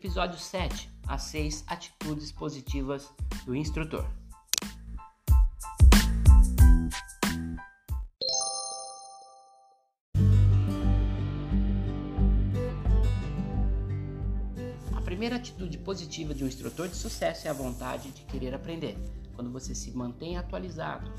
Episódio 7: As 6 atitudes positivas do instrutor. A primeira atitude positiva de um instrutor de sucesso é a vontade de querer aprender. Quando você se mantém atualizado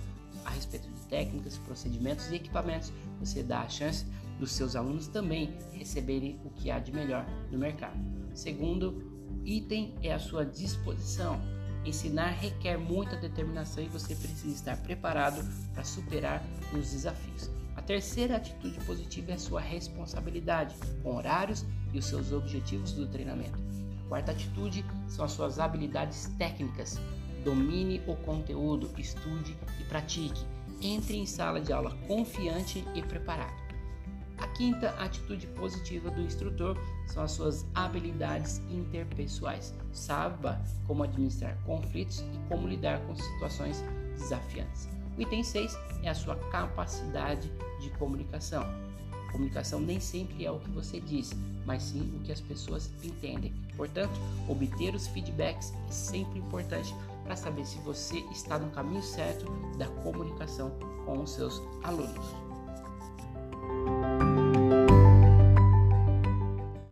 a respeito de técnicas, procedimentos e equipamentos, você dá a chance dos seus alunos também receberem o que há de melhor no mercado. Segundo item é a sua disposição. Ensinar requer muita determinação e você precisa estar preparado para superar os desafios. A terceira atitude positiva é a sua responsabilidade com horários e os seus objetivos do treinamento. A quarta atitude são as suas habilidades técnicas. Domine o conteúdo, estude e pratique. Entre em sala de aula confiante e preparado. Quinta atitude positiva do instrutor são as suas habilidades interpessoais. Saiba como administrar conflitos e como lidar com situações desafiantes. O item 6 é a sua capacidade de comunicação. Comunicação nem sempre é o que você diz, mas sim o que as pessoas entendem. Portanto, obter os feedbacks é sempre importante para saber se você está no caminho certo da comunicação com os seus alunos.